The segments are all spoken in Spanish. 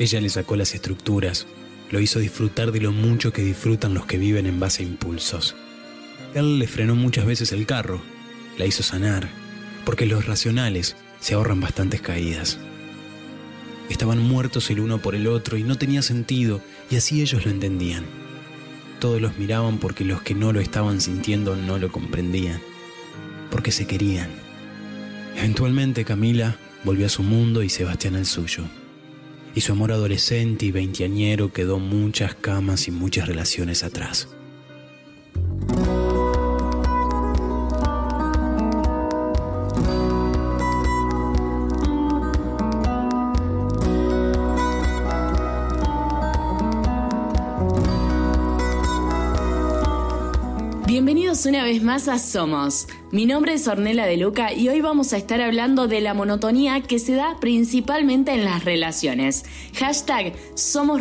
Ella le sacó las estructuras, lo hizo disfrutar de lo mucho que disfrutan los que viven en base a impulsos. Él le frenó muchas veces el carro, la hizo sanar, porque los racionales se ahorran bastantes caídas. Estaban muertos el uno por el otro y no tenía sentido, y así ellos lo entendían. Todos los miraban porque los que no lo estaban sintiendo no lo comprendían, porque se querían. Eventualmente Camila volvió a su mundo y Sebastián al suyo. Y su amor adolescente y veinteañero quedó muchas camas y muchas relaciones atrás. Una vez más a Somos. Mi nombre es Ornella de Luca y hoy vamos a estar hablando de la monotonía que se da principalmente en las relaciones. Hashtag Somos.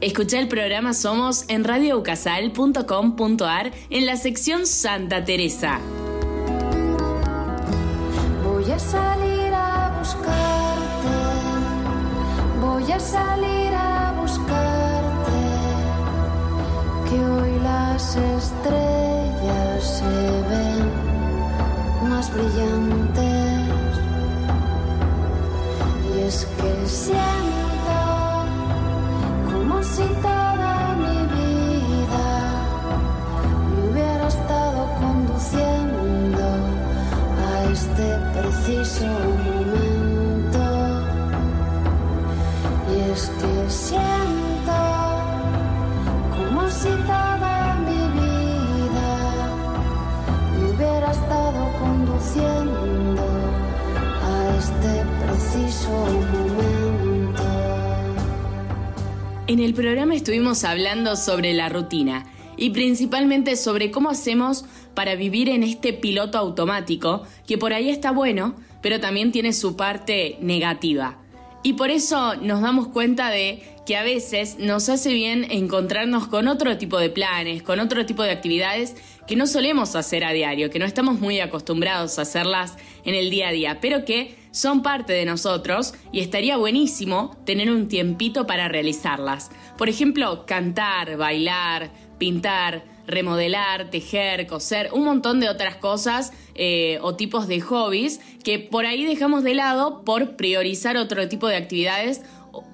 Escuché el programa Somos en radioucasal.com.ar en la sección Santa Teresa. Voy a salir a buscarte. Voy a salir brillantes. Y es que siento como si toda mi vida me hubiera estado conduciendo a este preciso a este preciso momento. En el programa estuvimos hablando sobre la rutina y principalmente sobre cómo hacemos para vivir en este piloto automático, que por ahí está bueno, pero también tiene su parte negativa. Y por eso nos damos cuenta de que a veces nos hace bien encontrarnos con otro tipo de planes, con otro tipo de actividades que no solemos hacer a diario, que no estamos muy acostumbrados a hacerlas en el día a día, pero que son parte de nosotros y estaría buenísimo tener un tiempito para realizarlas. Por ejemplo, cantar, bailar, pintar, remodelar, tejer, coser, un montón de otras cosas eh, o tipos de hobbies que por ahí dejamos de lado por priorizar otro tipo de actividades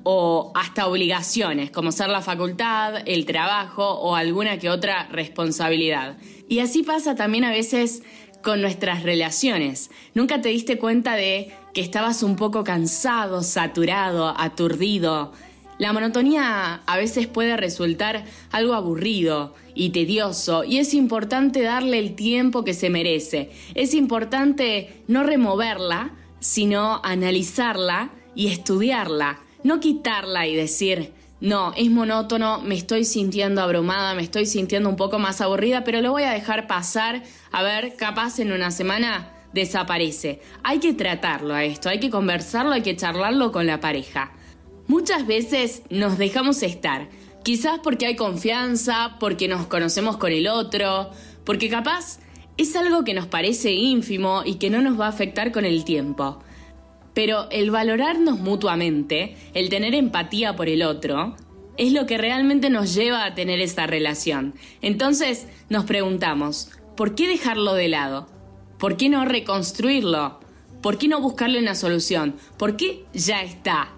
o hasta obligaciones, como ser la facultad, el trabajo o alguna que otra responsabilidad. Y así pasa también a veces con nuestras relaciones. Nunca te diste cuenta de que estabas un poco cansado, saturado, aturdido. La monotonía a veces puede resultar algo aburrido y tedioso y es importante darle el tiempo que se merece. Es importante no removerla, sino analizarla y estudiarla no quitarla y decir, no, es monótono, me estoy sintiendo abrumada, me estoy sintiendo un poco más aburrida, pero lo voy a dejar pasar, a ver, capaz en una semana desaparece. Hay que tratarlo a esto, hay que conversarlo, hay que charlarlo con la pareja. Muchas veces nos dejamos estar, quizás porque hay confianza, porque nos conocemos con el otro, porque capaz es algo que nos parece ínfimo y que no nos va a afectar con el tiempo. Pero el valorarnos mutuamente, el tener empatía por el otro, es lo que realmente nos lleva a tener esta relación. Entonces nos preguntamos, ¿por qué dejarlo de lado? ¿Por qué no reconstruirlo? ¿Por qué no buscarle una solución? ¿Por qué ya está?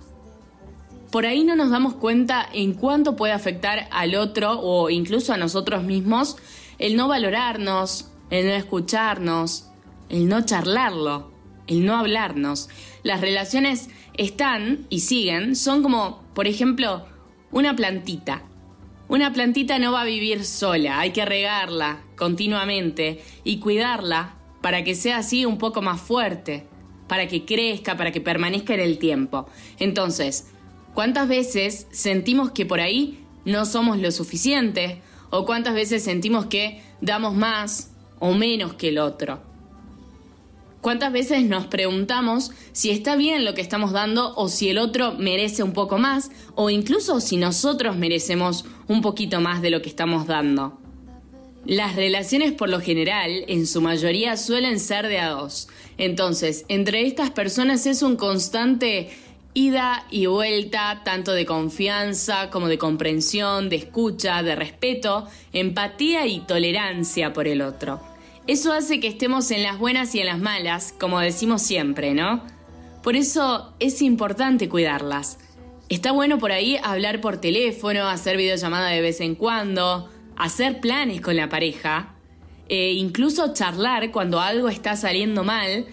Por ahí no nos damos cuenta en cuánto puede afectar al otro o incluso a nosotros mismos el no valorarnos, el no escucharnos, el no charlarlo el no hablarnos. Las relaciones están y siguen, son como, por ejemplo, una plantita. Una plantita no va a vivir sola, hay que regarla continuamente y cuidarla para que sea así un poco más fuerte, para que crezca, para que permanezca en el tiempo. Entonces, ¿cuántas veces sentimos que por ahí no somos lo suficiente? ¿O cuántas veces sentimos que damos más o menos que el otro? ¿Cuántas veces nos preguntamos si está bien lo que estamos dando o si el otro merece un poco más o incluso si nosotros merecemos un poquito más de lo que estamos dando? Las relaciones por lo general, en su mayoría, suelen ser de a dos. Entonces, entre estas personas es un constante ida y vuelta, tanto de confianza como de comprensión, de escucha, de respeto, empatía y tolerancia por el otro. Eso hace que estemos en las buenas y en las malas, como decimos siempre, ¿no? Por eso es importante cuidarlas. Está bueno por ahí hablar por teléfono, hacer videollamada de vez en cuando, hacer planes con la pareja, e incluso charlar cuando algo está saliendo mal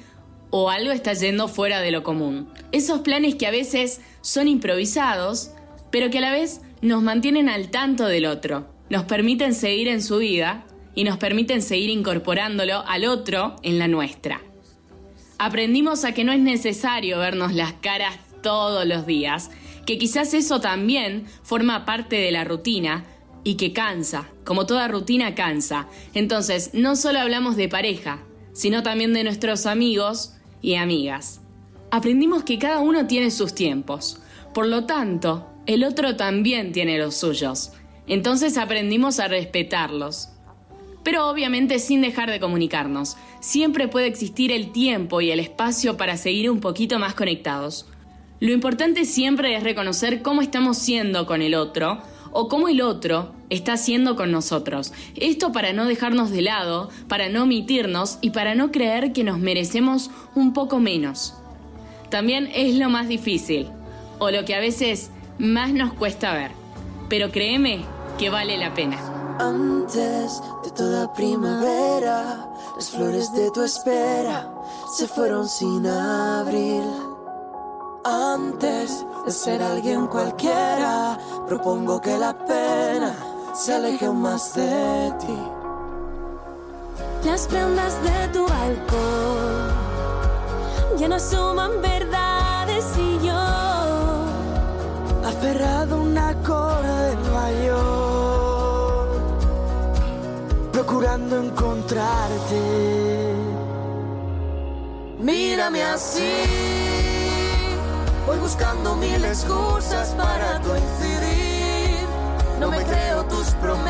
o algo está yendo fuera de lo común. Esos planes que a veces son improvisados, pero que a la vez nos mantienen al tanto del otro, nos permiten seguir en su vida y nos permiten seguir incorporándolo al otro en la nuestra. Aprendimos a que no es necesario vernos las caras todos los días, que quizás eso también forma parte de la rutina y que cansa, como toda rutina cansa. Entonces, no solo hablamos de pareja, sino también de nuestros amigos y amigas. Aprendimos que cada uno tiene sus tiempos, por lo tanto, el otro también tiene los suyos. Entonces aprendimos a respetarlos. Pero obviamente sin dejar de comunicarnos. Siempre puede existir el tiempo y el espacio para seguir un poquito más conectados. Lo importante siempre es reconocer cómo estamos siendo con el otro o cómo el otro está siendo con nosotros. Esto para no dejarnos de lado, para no omitirnos y para no creer que nos merecemos un poco menos. También es lo más difícil, o lo que a veces más nos cuesta ver. Pero créeme que vale la pena. Antes de toda primavera, las flores de tu espera se fueron sin abril. Antes de ser alguien cualquiera, propongo que la pena se aleje aún más de ti. Las prendas de tu balcón ya no suman verdades y yo Aferrado a un acorde mayor, procurando encontrarte. Mírame así, voy buscando mil excusas para coincidir. No me creo tus promesas.